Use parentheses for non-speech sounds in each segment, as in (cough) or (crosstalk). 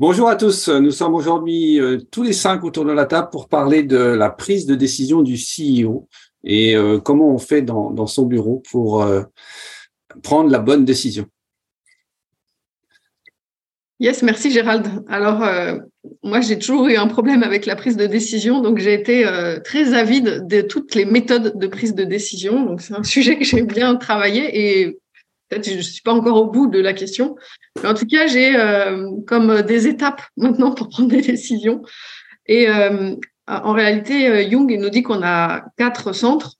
Bonjour à tous. Nous sommes aujourd'hui euh, tous les cinq autour de la table pour parler de la prise de décision du CEO et euh, comment on fait dans, son bureau pour prendre la bonne décision. Yes, merci Gérald. Alors, moi, j'ai toujours eu un problème avec la prise de décision, donc j'ai été très avide de toutes les méthodes de prise de décision. Donc, c'est un sujet que j'ai bien travaillé et peut-être je ne suis pas encore au bout de la question. Mais en tout cas, j'ai euh, comme des étapes (laughs) maintenant pour prendre des décisions. Et euh, en réalité, euh, Jung nous dit qu'on a quatre centres.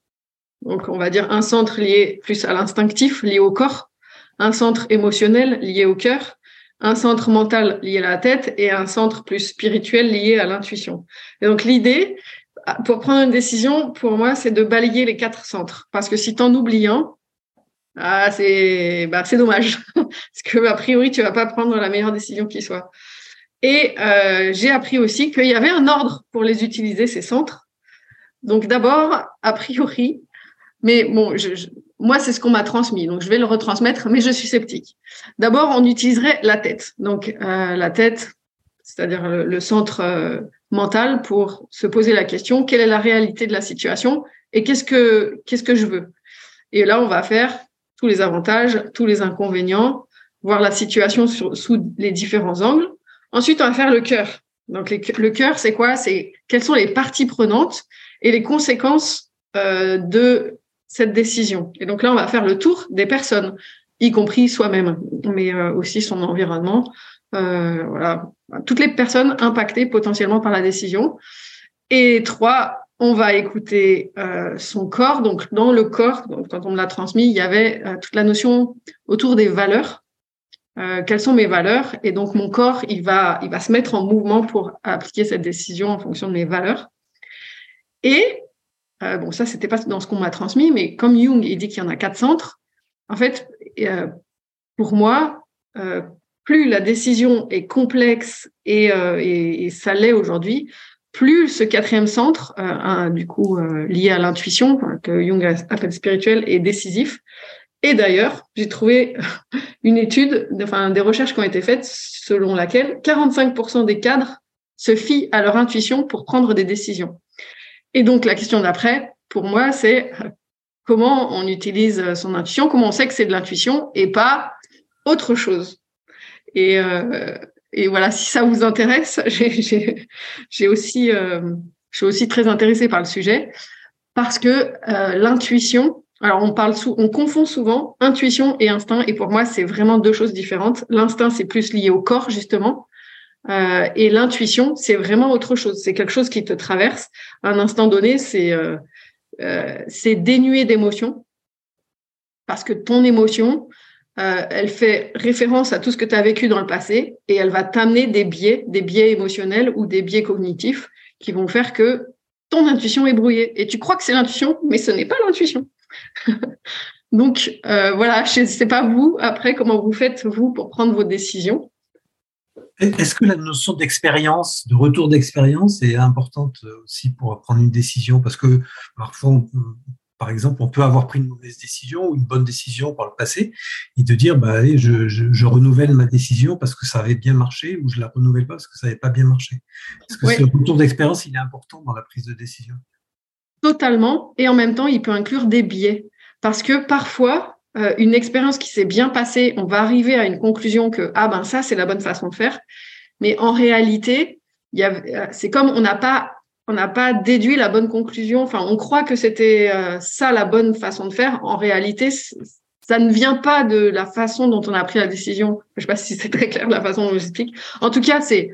Donc, on va dire un centre lié plus à l'instinctif, lié au corps, un centre émotionnel lié au cœur, un centre mental lié à la tête et un centre plus spirituel lié à l'intuition. Et donc, l'idée, pour prendre une décision, pour moi, c'est de balayer les quatre centres. Parce que si tu en oublies un, ah, c'est bah, dommage (laughs) parce que a priori tu vas pas prendre la meilleure décision qui soit. Et euh, j'ai appris aussi qu'il y avait un ordre pour les utiliser ces centres. Donc d'abord, a priori, mais bon, moi c'est ce qu'on m'a transmis, donc je vais le retransmettre, mais je suis sceptique. D'abord, on utiliserait la tête, donc euh, la tête, c'est-à-dire le, centre euh, mental, pour se poser la question quelle est la réalité de la situation et qu'est-ce que qu'est-ce que je veux? Et là, on va faire tous les avantages, tous les inconvénients, voir la situation sous les différents angles. Ensuite, on va faire le cœur. Donc, le cœur, c'est quoi? C'est quelles sont les parties prenantes et les conséquences euh, de cette décision. Et donc là, on va faire le tour des personnes, y compris soi-même, mais euh, aussi son environnement. Euh, voilà, toutes les personnes impactées potentiellement par la décision. Et trois, on va écouter euh, son corps. Donc, dans le corps, quand on me l'a transmis, il y avait euh, toute la notion autour des valeurs. Euh, quelles sont mes valeurs Et donc, mon corps, il va, il va se mettre en mouvement pour appliquer cette décision en fonction de mes valeurs. Et bon, ça, c'était pas dans ce qu'on m'a transmis, mais comme Jung, il dit qu'il y en a quatre centres. En fait, pour moi, plus la décision est complexe et, et ça l'est aujourd'hui, plus ce quatrième centre, euh, du coup euh, lié à l'intuition, que Jung appelle spirituel, est décisif. Et d'ailleurs, j'ai trouvé (laughs) une étude, enfin des recherches qui ont été faites selon laquelle 45% des cadres se fient à leur intuition pour prendre des décisions. Et donc la question d'après, pour moi, c'est comment on utilise son intuition, comment on sait que c'est de l'intuition et pas autre chose. Et, euh, et voilà, si ça vous intéresse, (laughs) j'ai aussi, euh, je suis aussi très intéressée par le sujet parce que euh, l'intuition, alors on parle sous, on confond souvent intuition et instinct, et pour moi c'est vraiment deux choses différentes. L'instinct c'est plus lié au corps justement, euh, et l'intuition c'est vraiment autre chose. C'est quelque chose qui te traverse. À un instant donné, c'est euh, euh, c'est dénué d'émotion parce que ton émotion, euh, elle fait référence à tout ce que tu as vécu dans le passé et elle va t'amener des biais, des biais émotionnels ou des biais cognitifs qui vont faire que ton intuition est brouillée. Et tu crois que c'est l'intuition, mais ce n'est pas l'intuition. (laughs) Donc euh, voilà, je ne sais pas vous, après, comment vous faites, vous, pour prendre vos décisions. Est-ce que la notion d'expérience, de retour d'expérience est importante aussi pour prendre une décision? Parce que parfois, on par exemple, on peut avoir pris une mauvaise décision ou une bonne décision par le passé et de dire, bah, allez, je, renouvelle ma décision parce que ça avait bien marché ou je la renouvelle pas parce que ça n'avait pas bien marché. Est-ce que ce retour d'expérience, il est important dans la prise de décision Totalement. Et en même temps, il peut inclure des biais. Parce que parfois, euh, une expérience qui s'est bien passée, on va arriver à une conclusion que, ah ben ça, c'est la bonne façon de faire. Mais en réalité, euh, c'est comme on n'a pas on n'a pas déduit la bonne conclusion. Enfin, on croit que c'était euh, ça la bonne façon de faire. En réalité, ça ne vient pas de la façon dont on a pris la décision. Je ne sais pas si c'est très clair la façon dont j'explique. En tout cas, c'est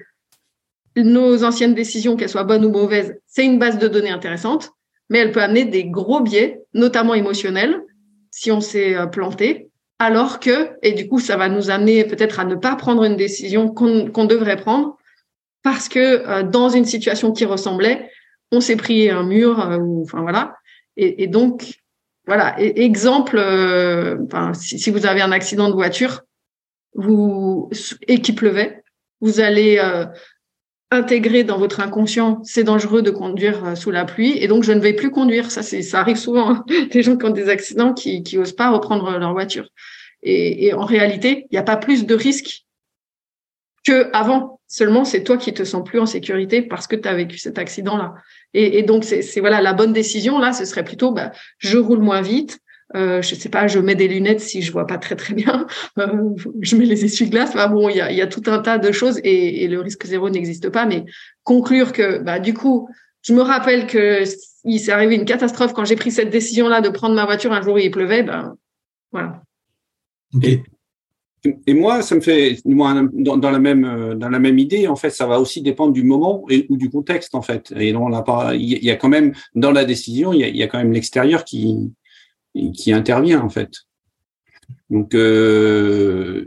nos anciennes décisions, qu'elles soient bonnes ou mauvaises, c'est une base de données intéressante, mais elle peut amener des gros biais, notamment émotionnels, si on s'est euh, planté. Alors que, et du coup, ça va nous amener peut-être à ne pas prendre une décision qu'on devrait prendre parce que dans une situation qui ressemblait, on s'est pris un mur, ou enfin voilà. Et, donc, voilà, exemple, si, si, vous avez un accident de voiture, vous et qu'il pleuvait, vous allez intégrer dans votre inconscient, c'est dangereux de conduire euh, sous la pluie, et donc je ne vais plus conduire. Ça, ça arrive souvent. Hein. (laughs) des gens qui ont des accidents qui, qui osent pas reprendre leur voiture. Et, en réalité, il n'y a pas plus de risques que avant. Seulement, c'est toi qui te sens plus en sécurité parce que tu as vécu cet accident-là. Et, donc, c'est, voilà la bonne décision là. Ce serait plutôt, bah, je roule moins vite, euh, je sais pas, je mets des lunettes si je vois pas très très bien. (laughs) Euh, je mets les essuie-glaces. Bah bon, il y a, y a, tout un tas de choses et, et le risque zéro n'existe pas. Mais conclure que, bah du coup, je me rappelle que il s'est arrivé une catastrophe quand j'ai pris cette décision-là de prendre ma voiture un jour où il pleuvait. Ben voilà. Et, et, moi, ça me fait, moi, dans, dans, la même dans la même idée, en fait, ça va aussi dépendre du moment et, ou du contexte, en fait. Et on n'a pas, il y a quand même dans la décision, il y a, il y a quand même l'extérieur qui qui intervient en fait. Donc euh,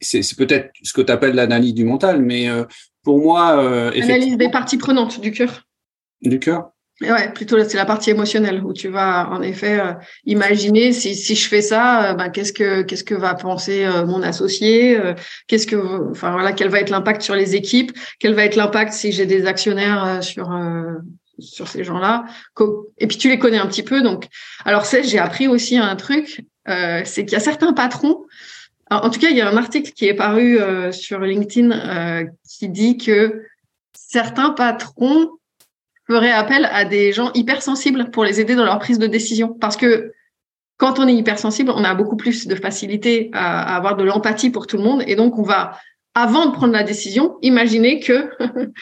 c'est peut-être ce que tu appelles l'analyse du mental, mais euh, pour moi, euh, analyse des parties prenantes du cœur. Du cœur. Ouais, plutôt c'est la partie émotionnelle où tu vas en effet euh, imaginer si, si je fais ça, ben, qu'est-ce que qu'est-ce que va penser mon associé, qu'est-ce que enfin voilà quel va être l'impact sur les équipes, quel va être l'impact si j'ai des actionnaires sur sur ces gens-là. Et puis tu les connais un petit peu. Donc, alors c'est, j'ai appris aussi un truc, euh, c'est qu'il y a certains patrons. En tout cas, il y a un article qui est paru euh, sur LinkedIn euh, qui dit que certains patrons feraient appel à des gens hypersensibles pour les aider dans leur prise de décision. Parce que quand on est hypersensible, on a beaucoup plus de facilité à, avoir de l'empathie pour tout le monde. Et donc, on va avant de prendre la décision, imaginez que (laughs)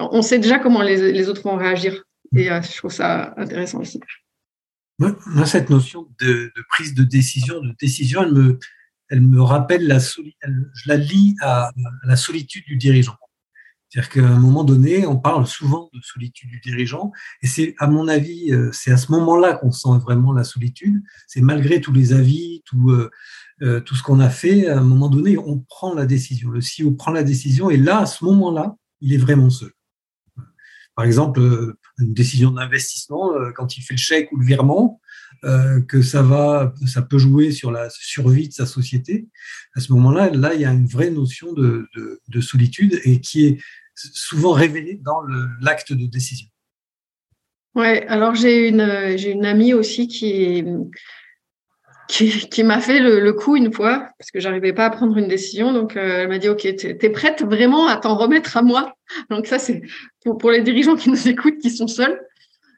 on sait déjà comment les, autres vont réagir. Et euh, je trouve ça intéressant aussi. Moi, cette notion de, prise de décision, de décision, elle me, elle me rappelle la solitude du dirigeant. C'est-à-dire qu'à un moment donné, on parle souvent de solitude du dirigeant, et c'est, à mon avis, euh, c'est à ce moment-là qu'on sent vraiment la solitude. C'est malgré tous les avis, tout, euh, euh, tout ce qu'on a fait, à un moment donné, on prend la décision. Le CEO prend la décision et là, à ce moment-là, il est vraiment seul. Par exemple, une décision d'investissement, quand il fait le chèque ou le virement, que ça va, ça peut jouer sur la survie de sa société. À ce moment-là, là, il y a une vraie notion de, de solitude et qui est souvent révélée dans l'acte de décision. Ouais, alors j'ai une une amie aussi qui qui, m'a fait le, coup une fois parce que j'arrivais pas à prendre une décision. Donc euh, elle m'a dit ok, t'es es prête vraiment à t'en remettre à moi? Donc ça c'est pour, les dirigeants qui nous écoutent, qui sont seuls.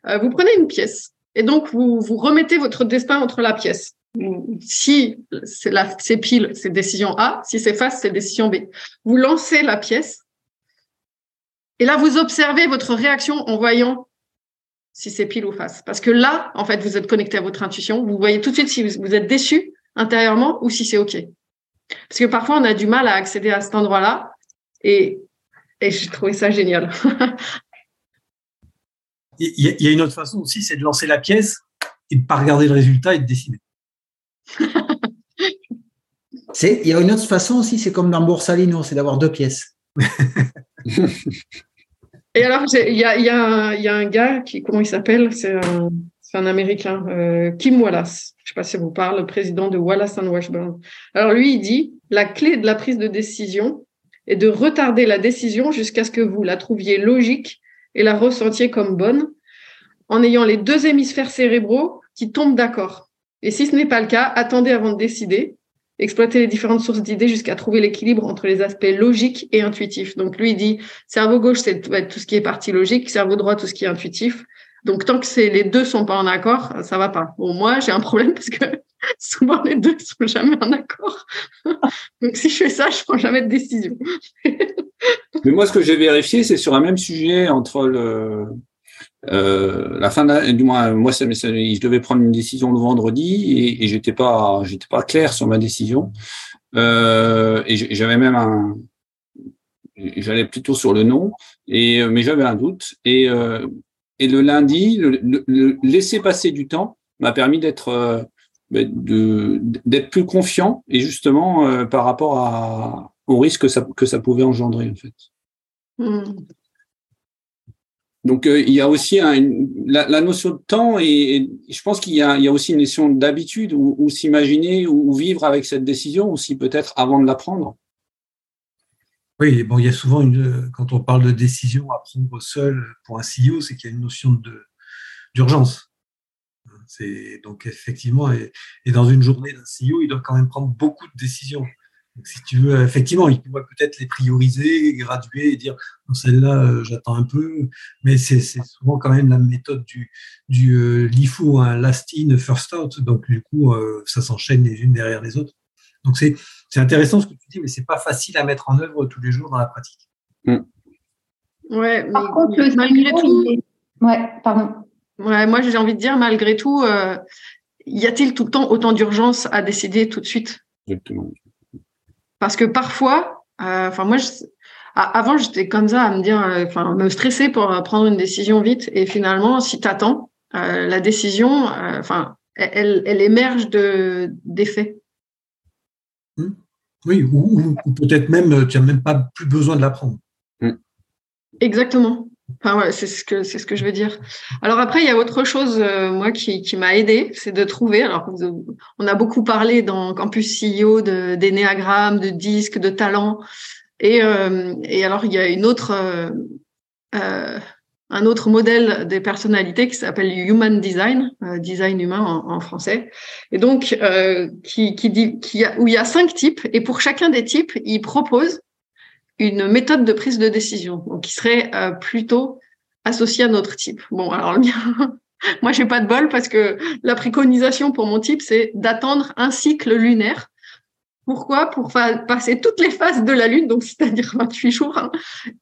Euh, vous prenez une pièce et donc vous vous remettez votre destin entre la pièce. Si c'est pile, c'est décision A. Si c'est face, c'est décision B. Vous lancez la pièce et là vous observez votre réaction en voyant si c'est pile ou face. Parce que là, en fait, vous êtes connecté à votre intuition. Vous voyez tout de suite si vous êtes déçu intérieurement ou si c'est OK. Parce que parfois, on a du mal à accéder à cet endroit-là. Et, et j'ai trouvé ça génial. (laughs) il, y a, une autre façon aussi, c'est de lancer la pièce et de ne pas regarder le résultat et de décider. (laughs) il y a une autre façon aussi, c'est comme dans Borsalino, c'est d'avoir deux pièces. (laughs) Et alors, il y a, un gars qui, comment il s'appelle? C'est un, un, Américain, euh, Kim Wallace. Je ne sais pas si vous parle, le président de Wallace and Washburn. Alors lui, il dit la clé de la prise de décision est de retarder la décision jusqu'à ce que vous la trouviez logique et la ressentiez comme bonne, en ayant les deux hémisphères cérébraux qui tombent d'accord. Et si ce n'est pas le cas, attendez avant de décider exploiter les différentes sources d'idées jusqu'à trouver l'équilibre entre les aspects logiques et intuitifs. Donc lui il dit cerveau gauche c'est tout ce qui est partie logique, cerveau droit tout ce qui est intuitif. Donc tant que les deux sont pas en accord, ça va pas. Bon moi j'ai un problème parce que (laughs) souvent les deux sont jamais en accord. (laughs) Donc si je fais ça, je prends jamais de décision. (laughs) Mais moi ce que j'ai vérifié c'est sur un même sujet entre le euh, la fin de, du moins moi je devais prendre une décision le vendredi et, et j'étais pas j'étais pas clair sur ma décision euh, et j'avais même un j'allais plutôt sur le non et mais j'avais un doute et euh, et le lundi le, laisser passer du temps m'a permis d'être euh, de d'être plus confiant et justement euh, par rapport à au risque que ça que ça pouvait engendrer en fait Hmm. Donc, euh, il y a aussi la, notion de temps et, je pense qu'il y, a aussi une notion d'habitude ou, s'imaginer ou, vivre avec cette décision aussi peut-être avant de la prendre. Oui, bon, il y a souvent une, quand on parle de décision à prendre seul pour un CEO, c'est qu'il y a une notion d'urgence. C'est donc effectivement, et, dans une journée d'un CEO, il doit quand même prendre beaucoup de décisions si tu veux, effectivement, il pourrait peut-être les prioriser, graduer et dire celle-là, euh, j'attends un peu, mais c'est souvent quand même la méthode du, du euh, LIFO, un last in, first out. Donc, du coup, euh, ça s'enchaîne les unes derrière les autres. Donc, c'est intéressant ce que tu dis, mais c'est pas facile à mettre en œuvre tous les jours dans la pratique. Mm. Ouais, Par contre, malgré tout. Ouais, pardon. Ouais, moi, j'ai envie de dire, malgré tout, y a-t-il tout le temps autant d'urgence à décider tout de suite? Exactement. Parce que parfois, euh, enfin moi, avant j'étais comme ça à me dire, euh, enfin me stresser pour prendre une décision vite. Et finalement, si tu attends, euh, la décision, enfin, elle, elle, émerge de des faits. Mmh. Oui, ou, peut-être même tu n'as même pas plus besoin de la prendre. Mmh. Exactement. Enfin, c'est ce que c'est ce que je veux dire. Alors après, il y a autre chose, euh, moi, qui, qui m'a aidé, c'est de trouver. Alors, on a beaucoup parlé dans Campus CEO de d'énéagramme, de disques, de talents, et euh, et alors il y a une autre euh, euh un autre modèle des personnalités qui s'appelle Human Design, design humain en, en, français, et donc qui qui dit qui a, où il y a cinq types, et pour chacun des types, il propose une méthode de prise de décision, donc qui serait euh, plutôt associée à notre type. Bon, alors le mien, (laughs) moi j'ai pas de bol parce que la préconisation pour mon type, c'est d'attendre un cycle lunaire. Pourquoi? Pour passer toutes les phases de la lune, donc c'est-à-dire (laughs) 28 jours, hein,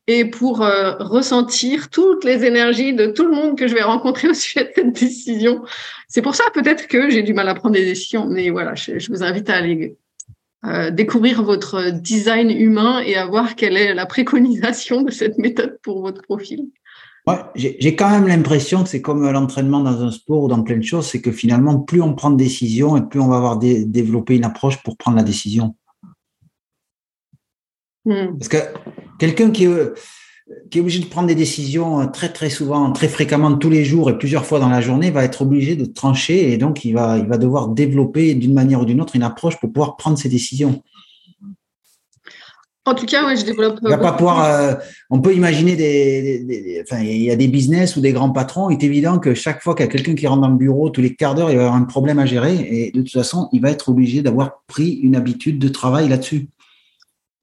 et pour euh, ressentir toutes les énergies de tout le monde que je vais rencontrer au sujet de cette décision. C'est pour ça peut-être que j'ai du mal à prendre des décisions, mais voilà, je, je vous invite à aller euh, découvrir votre design humain et à voir quelle est la préconisation de cette méthode pour votre profil. Ouais, j'ai quand même l'impression que c'est comme l'entraînement dans un sport ou dans plein de choses, c'est que finalement, plus on prend de décisions et plus on va avoir développé une approche pour prendre la décision. Hmm. Parce que quelqu'un qui, qui est obligé de prendre des décisions euh, très très souvent, très fréquemment, tous les jours et plusieurs fois dans la journée, va être obligé de trancher et donc il va, il va devoir développer d'une manière ou d'une autre une approche pour pouvoir prendre ses décisions. En tout cas, ouais, je développe. Il va pas pouvoir. Euh, on peut imaginer des, enfin, il y a des business ou des grands patrons. Il est évident que chaque fois qu'il y a quelqu'un qui rentre dans le bureau, tous les quarts d'heure, il va avoir un problème à gérer et de toute façon, il va être obligé d'avoir pris une habitude de travail là-dessus.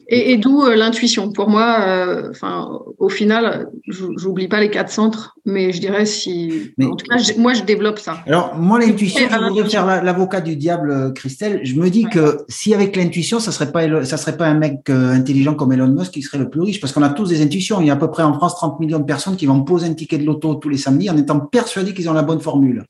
Et, et d'où euh, l'intuition. Pour moi, euh, enfin, au final, j'oublie pas les quatre centres, mais je dirais si, en tout cas, moi, je développe ça. Alors, moi, l'intuition, je voudrais faire l'avocat du diable, euh, Christelle. Je me dis que si avec l'intuition, ça serait pas, ça serait pas un mec intelligent comme Elon Musk qui serait le plus riche, parce qu'on a tous des intuitions. Il y a à peu près en France 30 millions de personnes qui vont poser un ticket de loto tous les samedis en étant persuadés qu'ils ont la bonne formule.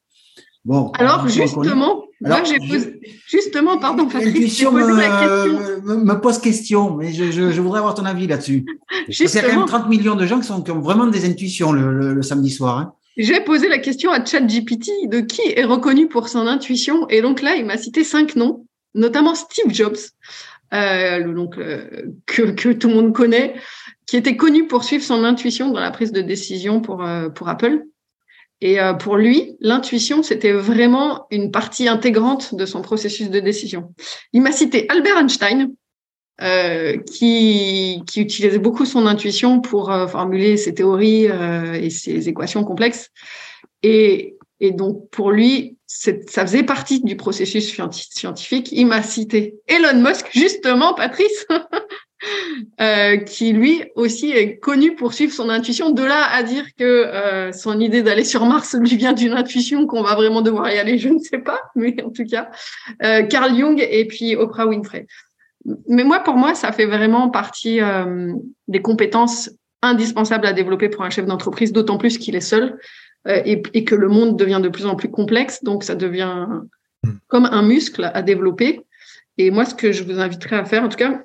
Bon. Alors, justement, moi, j'ai posé, justement, pardon, Patrice, posé me, pose question, mais je, je, je voudrais avoir ton avis là-dessus. Parce qu'il y a quand même 30 millions de gens qui, sont, qui ont vraiment des intuitions le, le, samedi soir. Hein. J'ai posé la question à ChatGPT de qui est reconnu pour son intuition, et donc là, il m'a cité cinq noms, notamment Steve Jobs, euh, donc, euh, que, que tout le monde connaît, qui était connu pour suivre son intuition dans la prise de décision pour, euh, pour Apple. Et euh, pour lui, l'intuition, c'était vraiment une partie intégrante de son processus de décision. Il m'a cité Albert Einstein, euh, qui, qui, utilisait beaucoup son intuition pour euh, formuler ses théories euh, et ses équations complexes. Et, et donc, pour lui, ça faisait partie du processus scientifique. Il m'a cité Elon Musk, justement, Patrice, (laughs) (laughs) Euh, qui lui aussi est connu pour suivre son intuition. De là à dire que euh, son idée d'aller sur Mars lui vient d'une intuition qu'on va vraiment devoir y aller, je ne sais pas, mais en tout cas, euh, Carl Jung et puis Oprah Winfrey. Mais moi, pour moi, ça fait vraiment partie des compétences indispensables à développer pour un chef d'entreprise, d'autant plus qu'il est seul et, et, que le monde devient de plus en plus complexe, donc ça devient comme un muscle à développer. Et moi, ce que je vous inviterais à faire, en tout cas,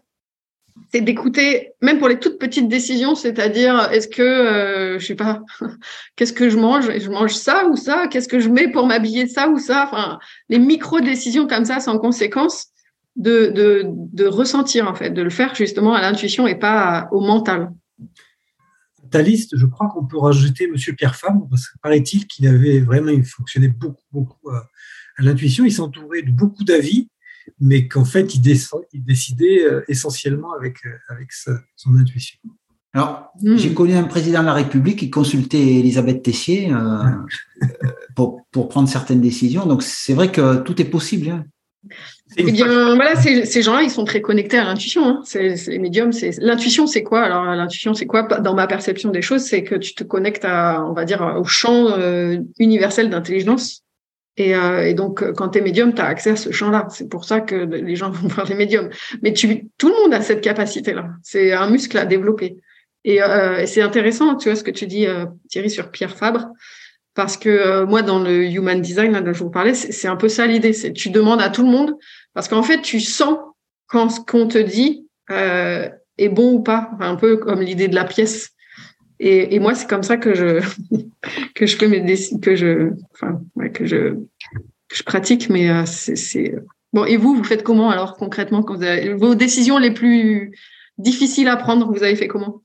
c'est d'écouter, même pour les toutes petites décisions, c'est-à-dire est-ce que, euh, je sais pas, (laughs) qu'est-ce que je mange? Je mange ça ou ça? Qu'est-ce que je mets pour m'habiller ça ou ça? Enfin, les micro-décisions comme ça, sans conséquence, de, de, de ressentir en fait, de le faire justement à l'intuition et pas au mental. ta liste, je crois qu'on peut rajouter Monsieur Pierre Fabre, parce que paraît-il qu'il avait vraiment, il fonctionnait beaucoup, beaucoup à, l'intuition. Il s'entourait de beaucoup d'avis, mais qu'en fait, il, décidait euh, essentiellement avec, euh, son intuition. Alors, hmm. j'ai connu un président de la République qui consultait Elisabeth Tessier euh, (laughs) pour, pour, prendre certaines décisions. Donc, c'est vrai que tout est possible. Hein. Eh bien, voilà, ces, gens-là, ils sont très connectés à l'intuition. Hein. C'est les médiums. C'est l'intuition, c'est quoi? Alors, l'intuition, c'est quoi? Dans ma perception des choses, c'est que tu te connectes à, on va dire, au champ euh, universel d'intelligence. Et, euh, et, donc, quand tu es médium, tu as accès à ce champ-là. C'est pour ça que les gens vont (laughs) voir les médiums. Mais tu, tout le monde a cette capacité-là. C'est un muscle à développer. Et, euh, c'est intéressant, tu vois, ce que tu dis, euh, Thierry, sur Pierre Fabre. Parce que euh, moi, dans le human design là, dont je vous parlais, c'est un peu ça l'idée. C'est tu demandes à tout le monde parce qu'en fait, tu sens quand ce qu'on te dit euh, est bon ou pas. un peu comme l'idée de la pièce. Et, moi, c'est comme ça que je (laughs) que je fais mes que je que je que je pratique. Mais euh, c'est bon. Et vous, vous faites comment alors concrètement quand vos décisions les plus difficiles à prendre Vous avez fait comment?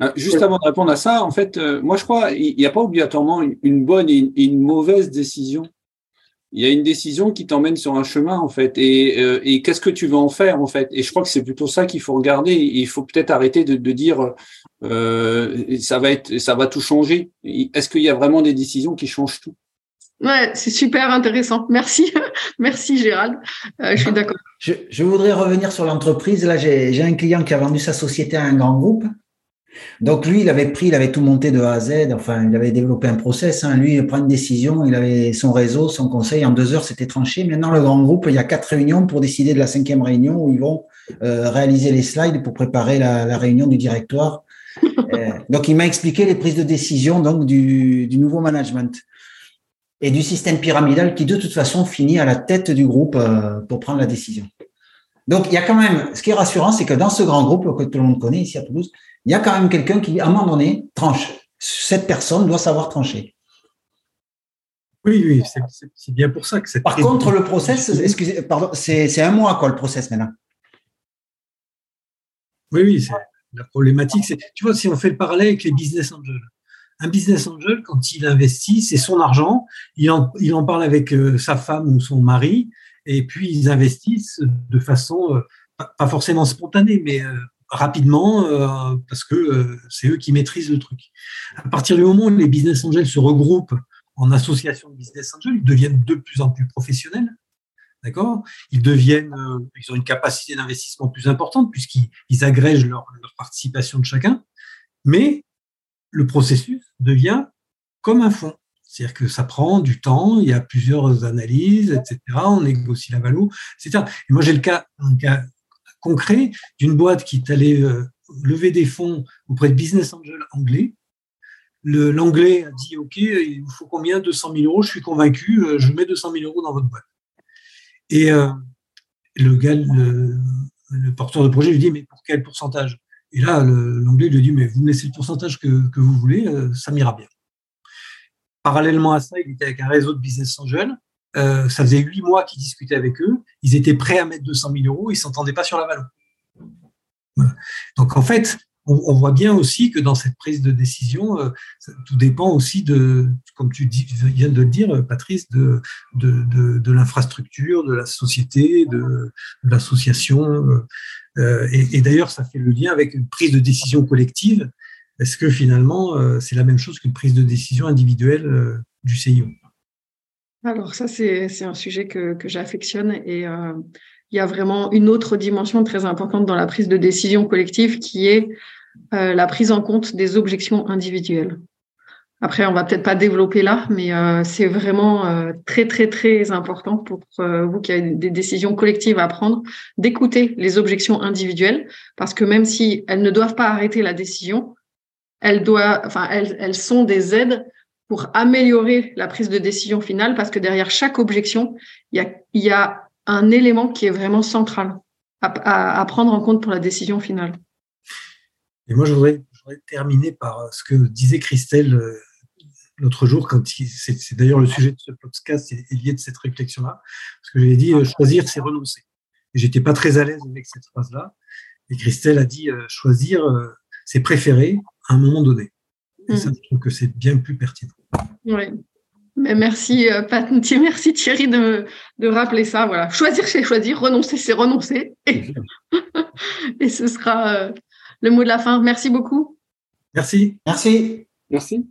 Euh, juste avant de répondre à ça, en fait, euh, moi je crois il n'y a pas obligatoirement une bonne et une mauvaise décision. Il y a une décision qui t'emmène sur un chemin en fait. Et, euh, et qu'est-ce que tu veux en faire en fait? Et je crois que c'est plutôt ça qu'il faut regarder. Il faut peut-être arrêter de, de dire ça va être, ça va tout changer. Est-ce qu'il y a vraiment des décisions qui changent tout? Ouais, c'est super intéressant. Merci, (laughs) merci Gérald. je suis d'accord. Je, je, voudrais revenir sur l'entreprise. Là, j'ai un client qui a vendu sa société à un grand groupe. Donc lui, il avait pris, il avait tout monté de A à Z. Enfin, il avait développé un process. Hein. Lui, il prend une décision. Il avait son réseau, son conseil. En deux heures, c'était tranché. Maintenant, le grand groupe, il y a quatre réunions pour décider de la cinquième réunion où ils vont euh, réaliser les slides pour préparer la, réunion du directoire. (laughs) Euh, donc, il m'a expliqué les prises de décision donc du, nouveau management et du système pyramidal qui, de toute façon, finit à la tête du groupe euh, pour prendre la décision. Donc, il y a quand même, ce qui est rassurant, c'est que dans ce grand groupe que tout le monde connaît ici à Toulouse, il y a quand même quelqu'un qui, à un moment donné, tranche. Cette personne doit savoir trancher. Oui, oui, c'est bien pour ça que c'est. Par contre, le process, excusez, pardon, c'est un mois, quoi, le process maintenant. Oui, oui, la problématique, c'est, tu vois, si on fait le parallèle avec les business angels. Un business angel, quand il investit, c'est son argent, il en, il en parle avec euh, sa femme ou son mari, et puis ils investissent de façon, euh, pas forcément spontanée, mais euh, rapidement euh, parce que euh, c'est eux qui maîtrisent le truc. À partir du moment où les business angels se regroupent en association de business angels, ils deviennent de plus en plus professionnels. D'accord? Ils deviennent, euh, ils ont une capacité d'investissement plus importante puisqu'ils agrègent leur, participation de chacun. Mais le processus devient comme un fonds. C'est-à-dire que ça prend du temps, il y a plusieurs analyses, etc. On négocie la valeur, etc. Et moi, j'ai le cas, un cas concret d'une boîte qui est allée euh, lever des fonds auprès de business angel anglais. L'anglais a dit OK, il vous faut combien? 200 000 euros. Je suis convaincu, euh, je mets 200 000 euros dans votre boîte. Et euh, le gars, le, porteur de projet lui dit mais pour quel pourcentage? Et là, l'anglais lui dit mais vous me laissez le pourcentage que, vous voulez, ça m'ira bien. Parallèlement à ça, il était avec un réseau de business angels euh, ça faisait huit mois qu'ils discutaient avec eux. Ils étaient prêts à mettre 200 000 euros. Ils s'entendaient pas sur la valeur. Donc en fait, on, voit bien aussi que dans cette prise de décision, euh, tout dépend aussi de, comme tu viens de le dire, Patrice, de, de, l'infrastructure, de la société, de, l'association. Euh, et, d'ailleurs, ça fait le lien avec une prise de décision collective. Est-ce que finalement, c'est la même chose qu'une prise de décision individuelle du CIO alors ça, c'est un sujet que, j'affectionne et euh, il y a vraiment une autre dimension très importante dans la prise de décision collective qui est euh, la prise en compte des objections individuelles. Après, on va peut-être pas développer là, mais euh, c'est vraiment très très très important pour vous qui avez des décisions collectives à prendre, d'écouter les objections individuelles, parce que même si elles ne doivent pas arrêter la décision, elles doivent, enfin elles, elles sont des aides pour améliorer la prise de décision finale, parce que derrière chaque objection, il y a, un élément qui est vraiment central à, prendre en compte pour la décision finale. Et moi, je voudrais, terminer par ce que disait Christelle euh, l'autre jour, quand c'est d'ailleurs le sujet de ce podcast est lié de cette réflexion-là, parce que j'ai dit euh, choisir, c'est renoncer. Et j'étais pas très à l'aise avec cette phrase-là. Et Christelle a dit choisir ses préférés à un moment donné. Et ça, je trouve que c'est bien plus pertinent. Oui. Mais merci, Pat, (laughs) merci Thierry de, de rappeler ça. Voilà. Choisir, c'est choisir. Renoncer, c'est renoncer. Et, (laughs) et ce sera le mot de la fin. Merci beaucoup. Merci. Merci. Merci.